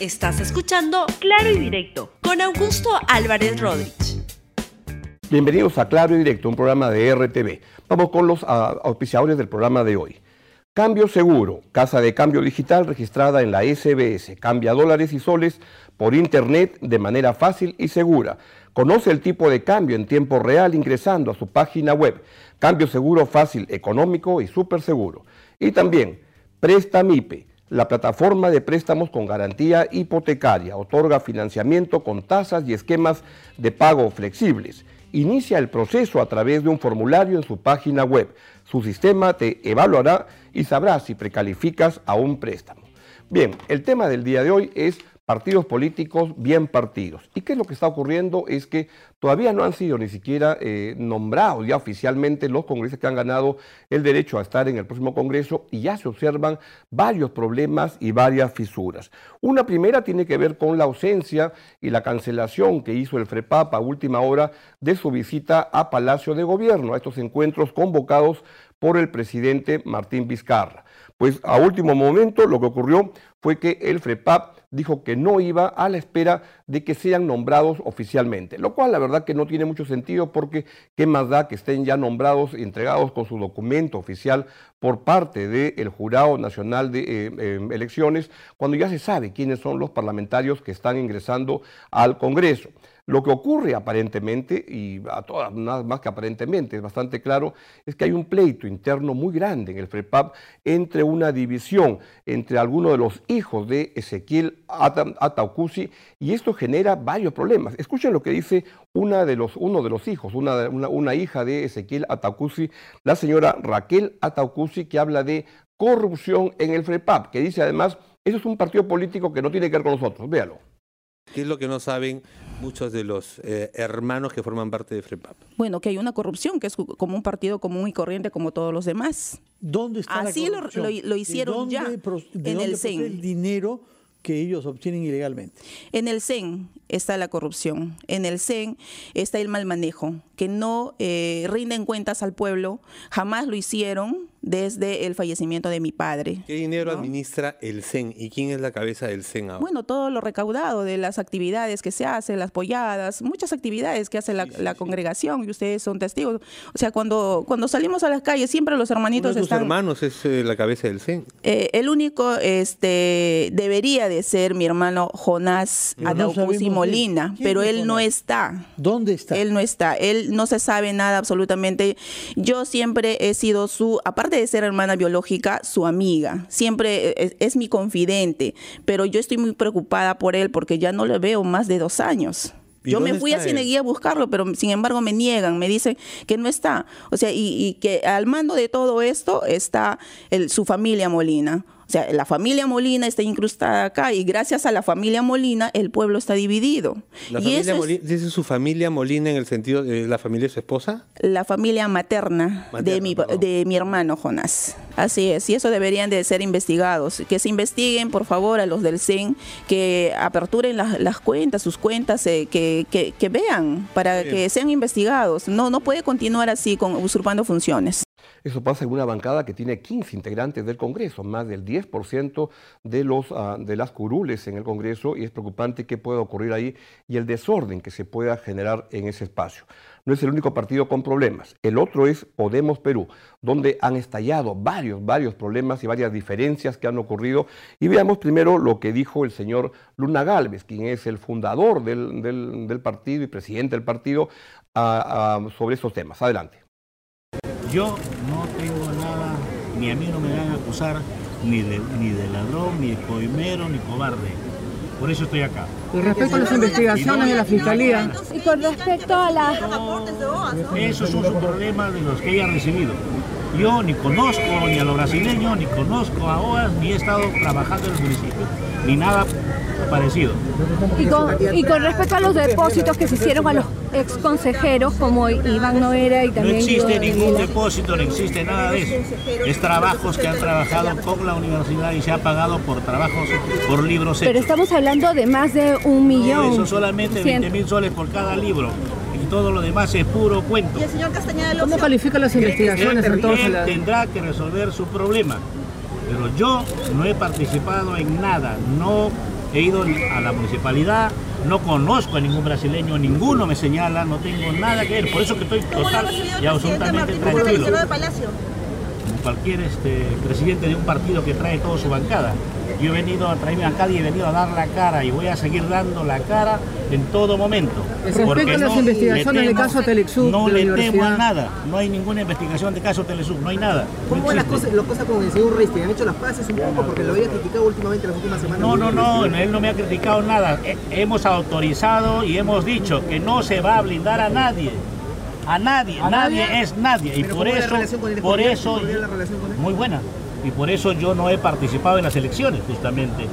Estás escuchando Claro y Directo con Augusto Álvarez Rodríguez. Bienvenidos a Claro y Directo, un programa de RTV. Vamos con los ah, auspiciadores del programa de hoy. Cambio Seguro, casa de cambio digital registrada en la SBS. Cambia dólares y soles por internet de manera fácil y segura. Conoce el tipo de cambio en tiempo real ingresando a su página web. Cambio seguro fácil, económico y súper seguro. Y también Prestamipe la plataforma de préstamos con garantía hipotecaria otorga financiamiento con tasas y esquemas de pago flexibles. Inicia el proceso a través de un formulario en su página web. Su sistema te evaluará y sabrá si precalificas a un préstamo. Bien, el tema del día de hoy es partidos políticos bien partidos. ¿Y qué es lo que está ocurriendo? Es que todavía no han sido ni siquiera eh, nombrados ya oficialmente los congresistas que han ganado el derecho a estar en el próximo Congreso y ya se observan varios problemas y varias fisuras. Una primera tiene que ver con la ausencia y la cancelación que hizo el FREPAP a última hora de su visita a Palacio de Gobierno, a estos encuentros convocados por el presidente Martín Vizcarra. Pues a último momento lo que ocurrió fue que el FREPAP dijo que no iba a la espera de que sean nombrados oficialmente, lo cual la verdad que no tiene mucho sentido porque qué más da que estén ya nombrados y entregados con su documento oficial por parte del Jurado Nacional de eh, eh, Elecciones, cuando ya se sabe quiénes son los parlamentarios que están ingresando al Congreso. Lo que ocurre aparentemente, y a todas, nada más que aparentemente, es bastante claro, es que hay un pleito interno muy grande en el FREPAP entre una división entre algunos de los hijos de Ezequiel Ataucusi y esto genera varios problemas. Escuchen lo que dice una de los, uno de los hijos, una, una, hija de Ezequiel Ataucusi, la señora Raquel Ataucusi, que habla de corrupción en el FREPAP, que dice además, eso es un partido político que no tiene que ver con nosotros. Véalo. ¿Qué es lo que no saben muchos de los eh, hermanos que forman parte de FREPAP? Bueno, que hay una corrupción, que es como un partido común y corriente como todos los demás. ¿Dónde está Así la corrupción? Lo, lo, hicieron ya en el CEN. el dinero que ellos obtienen ilegalmente? En el CEN está la corrupción, en el CEN está el mal manejo, que no eh, rinden cuentas al pueblo, jamás lo hicieron desde el fallecimiento de mi padre. ¿Qué dinero administra el CEN y quién es la cabeza del CEN ahora? Bueno, todo lo recaudado de las actividades que se hacen, las polladas, muchas actividades que hace la, congregación y ustedes son testigos. O sea, cuando, cuando salimos a las calles siempre los hermanitos Uno de están... hermanos es eh, la cabeza del CEN. Eh, el único este, debería de ser mi hermano Jonás Adaucusi Molina, pero él no está. ¿Dónde está? Él no está. Él no se sabe nada absolutamente. Yo siempre he sido su, aparte de ser hermana biológica, su amiga. Siempre es, es mi confidente, pero yo estoy muy preocupada por él porque ya no le veo más de dos años. Yo me fui a Cineguía a buscarlo, pero sin embargo me niegan, me dicen que no está. O sea, y, y que al mando de todo esto está el, su familia Molina. O sea, la familia Molina está incrustada acá y gracias a la familia Molina el pueblo está dividido. ¿La y es Molina, ¿Dice su familia Molina en el sentido de la familia de su esposa? la familia materna, de, mi, perdón. de mi hermano Jonás. Así es, y eso deberían de ser investigados. Que se investiguen, por favor, a los del CEN, que aperturen las, las cuentas, sus cuentas, eh, que, que- que vean, para Bien. que sean investigados. No, no puede continuar así, con, usurpando funciones. Eso pasa en una bancada que tiene 15 integrantes del Congreso, más del 10% de, los, ah, de las curules en el Congreso, y es preocupante qué pueda ocurrir ahí y el desorden que se pueda generar en ese espacio. No es el único partido con problemas. El otro es Podemos Perú, donde han estallado varios, varios problemas y varias diferencias que han ocurrido. Y veamos primero lo que dijo el señor Luna Galvez, quien es el fundador del, del- partido y presidente del partido, ah, ah, sobre estos temas. Adelante. Yo no tengo nada, ni a mí no me van a acusar ni de, ni de ladrón, ni de coimero, ni cobarde. Por eso estoy acá. Y respecto a las investigaciones de la Fiscalía, Y con respecto a la... Esos son sus problemas de los que ella ha recibido. Yo ni conozco ni a los brasileños, ni conozco a OAS, ni he estado trabajando en el municipio, ni nada parecido. Y con, y con respecto a los depósitos que se hicieron a los ex consejeros como Iván Noera y No también... existe Guido ningún depósito, no existe nada de eso. Es trabajos que han trabajado con la universidad y se ha pagado por trabajos, por libros Pero hechos. estamos hablando de más de un millón. Eso solamente Cien- 20 mil soles por cada libro. Y todo lo demás es puro cuento. ¿cómo califica las investigaciones Él, entonces? él tendrá que resolver su problema. Pero yo no he participado en nada, no he ido a la municipalidad, no conozco a ningún brasileño, ninguno me señala, no tengo nada que ver, por eso que estoy total y absolutamente tranquilo. Como cualquier este, presidente de un partido que trae toda su bancada. Yo he venido a traerme acá y he venido a dar la cara y voy a seguir dando la cara en todo momento. Respecto a las no investigaciones le del temo- caso Telexub No le temo a nada, no hay ninguna investigación de caso Telesub, no hay nada. no ¿Cómo van las cosas, las cosas con el señor Resti? ¿Han hecho las paces un poco? Porque lo había criticado últimamente las últimas semanas. No, no, no, él no me ha criticado nada. He- hemos autorizado y hemos dicho que no se va a blindar a nadie. A nadie, ¿A nadie, nadie? es nadie. Y por ¿cómo es la eso, por eso, ¿Es cordial la relación con él? muy buena. Y por eso yo no he participado en las elecciones, justamente.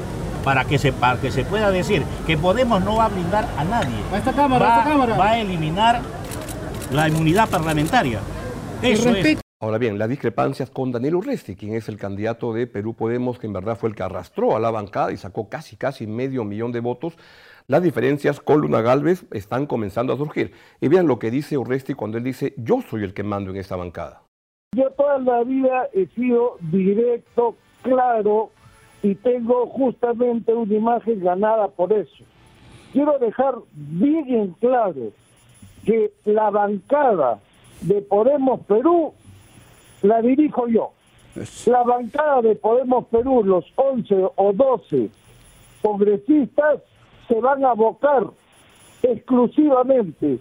Para que se, para que se pueda decir que Podemos no va a blindar a nadie. A esta cámara, va, a esta cámara. va a eliminar la inmunidad parlamentaria. Eso es. Ahora bien, las discrepancias con Daniel Urresti, quien es el candidato de Perú Podemos, que en verdad fue el que arrastró a la bancada y sacó casi, casi medio millón de votos, las diferencias con Luna Galvez están comenzando a surgir. Y vean lo que dice Urresti cuando él dice, yo soy el que mando en esta bancada. Yo toda la vida he sido directo, claro y tengo justamente una imagen ganada por eso. Quiero dejar bien en claro que la bancada de Podemos Perú la dirijo yo. La bancada de Podemos Perú, los 11 o 12 congresistas, se van a abocar exclusivamente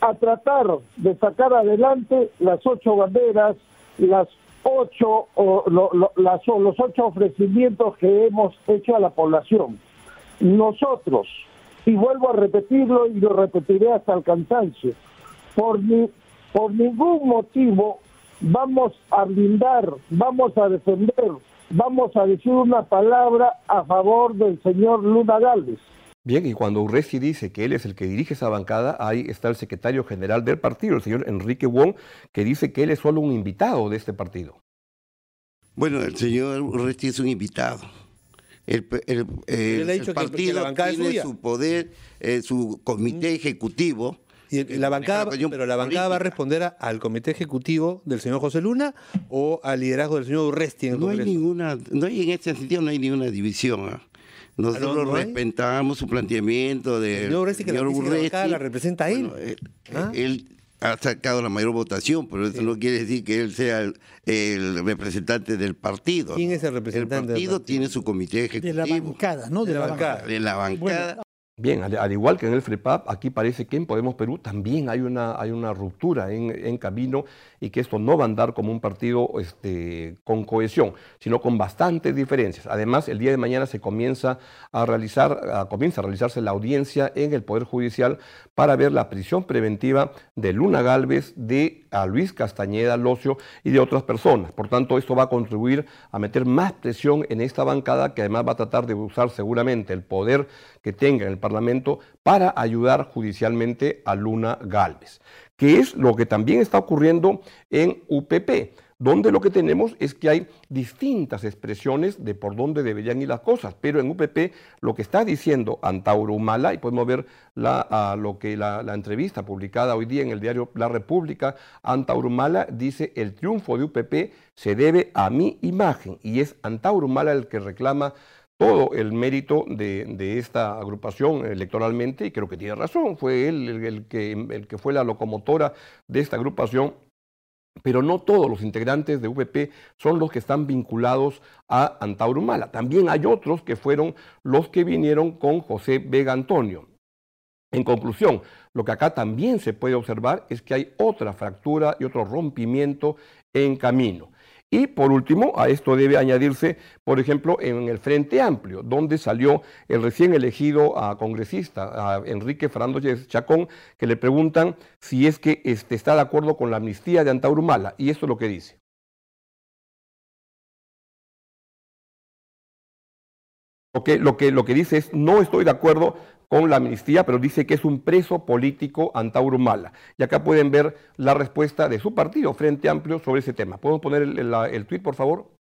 a tratar de sacar adelante las ocho banderas, las ocho o lo- lo- las, los ocho ofrecimientos que hemos hecho a la población. Nosotros, y vuelvo a repetirlo y lo repetiré hasta el cansancio, por, ni- por ningún motivo vamos a blindar, vamos a defender, vamos a decir una palabra a favor del señor Luna Galvez. Bien, y cuando Urresti dice que él es el que dirige esa bancada, ahí está el secretario general del partido, el señor Enrique Wong, que dice que él es solo un invitado de este partido. Bueno, el señor Urresti es un invitado. El, el dicho que- que partido bancada tiene suya. su poder, eh, su comité ejecutivo. Y la bancada, cuestión pero la bancada va a responder a- al comité ejecutivo del señor José Luna o al liderazgo del señor Urresti en el No hay ninguna, no hay en este sentido no hay ninguna división. Nosotros no- no respetamos su planteamiento de señor Urresti, que la señor bancada Urresti. la representa a él. Bueno, él, ¿Ah? él ha sacado la mayor votación, pero eso no quiere decir que él sea el, el representante del partido. ¿Quién es el representante El del partido tiene su comité ejecutivo. De la bancada, ¿no? De la bancada. De la bancada. Bien, al, al igual que en el FREPAP, aquí parece que en Podemos Perú también hay una, hay una ruptura en, en camino y que esto no va a andar como un partido este, con cohesión, sino con bastantes diferencias. Además, el día de mañana se comienza a realizar, comienza a realizarse la audiencia en el Poder Judicial para ver la prisión preventiva de Luna Galvez, de a Luis Castañeda Locio y de otras personas. Por tanto, esto va a contribuir a meter más presión en esta bancada que además va a tratar de usar seguramente el poder que tenga en el Parlamento para ayudar judicialmente a Luna Galvez, que es lo que también está ocurriendo en UPP, donde lo que tenemos es que hay distintas expresiones de por dónde deberían ir las cosas, pero en UPP lo que está diciendo Antauro Humala, y podemos ver la, lo que la, la entrevista publicada hoy día en el diario La República, Antauro Humala dice el triunfo de UPP se debe a mi imagen, y es Antauro Humala el que reclama todo el mérito de, esta agrupación electoralmente, y creo que tiene razón, fue él el, que, fue la locomotora de esta agrupación, pero no todos los integrantes de VP son los que están vinculados a Antauro Humala. También hay otros que fueron los que vinieron con José Vega Antonio. En conclusión, lo que acá también se puede observar es que hay otra fractura y otro rompimiento en camino. Y por último, a esto debe añadirse, por ejemplo, en el Frente Amplio, donde salió el recién elegido a congresista, a Enrique Fernando Chacón, que le preguntan si es que este, está de acuerdo con la amnistía de Antauro Humala. Y esto es lo que dice. Lo que, lo, que, dice es, no estoy de acuerdo con la amnistía, pero dice que es un preso político Antauro Humala. Y acá pueden ver la respuesta de su partido, Frente Amplio, sobre ese tema. ¿Podemos poner el, el, el tuit, por favor?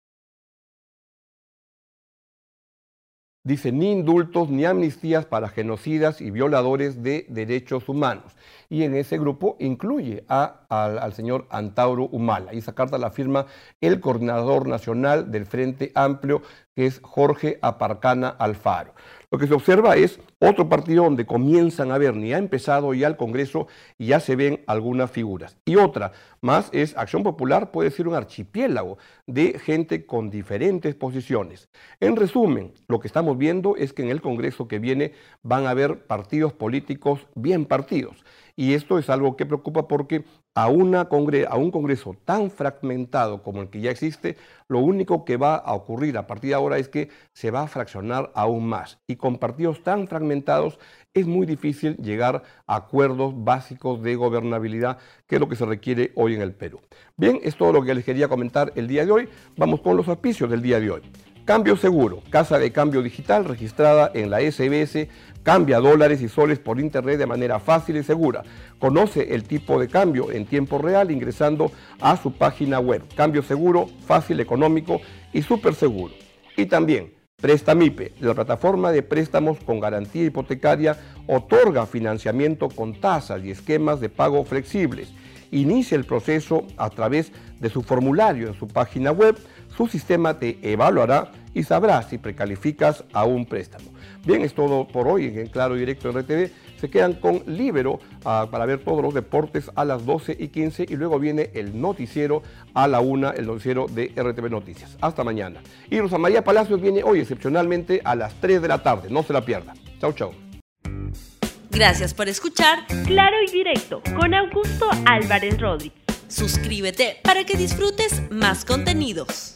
Dice, ni indultos ni amnistías para genocidas y violadores de derechos humanos. Y en ese grupo incluye a, al señor Antauro Humala. Y esa carta la firma el coordinador nacional del Frente Amplio, que es Jorge Aparcana Alfaro. Lo que se observa es otro partido donde comienzan a ver, ni ha empezado ya el Congreso y ya se ven algunas figuras. Y otra más es Acción Popular, puede ser un archipiélago de gente con diferentes posiciones. En resumen, lo que estamos viendo es que en el Congreso que viene van a haber partidos políticos bien partidos. Y esto es algo que preocupa porque a, un Congreso tan fragmentado como el que ya existe, lo único que va a ocurrir a partir de ahora es que se va a fraccionar aún más. Y con partidos tan fragmentados es muy difícil llegar a acuerdos básicos de gobernabilidad, que es lo que se requiere hoy en el Perú. Bien, es todo lo que les quería comentar el día de hoy. Vamos con los auspicios del día de hoy. Cambio Seguro, casa de cambio digital registrada en la SBS, cambia dólares y soles por internet de manera fácil y segura. Conoce el tipo de cambio en tiempo real ingresando a su página web. Cambio seguro, fácil, económico y súper seguro. Y también Prestamipe, la plataforma de préstamos con garantía hipotecaria, otorga financiamiento con tasas y esquemas de pago flexibles. Inicia el proceso a través de su formulario en su página web su sistema te evaluará y sabrá si precalificas a un préstamo. Bien, es todo por hoy en Claro Directo RTV. Se quedan con Libero ah, para ver todos los deportes a las 12 y 15 y luego viene el noticiero a la 1, el noticiero de RTV Noticias. Hasta mañana. Y Rosa María Palacios viene hoy excepcionalmente a las 3 de la tarde. No se la pierda. Chau, chau. Gracias por escuchar Claro y Directo con Augusto Álvarez Rodríguez. Suscríbete para que disfrutes más contenidos.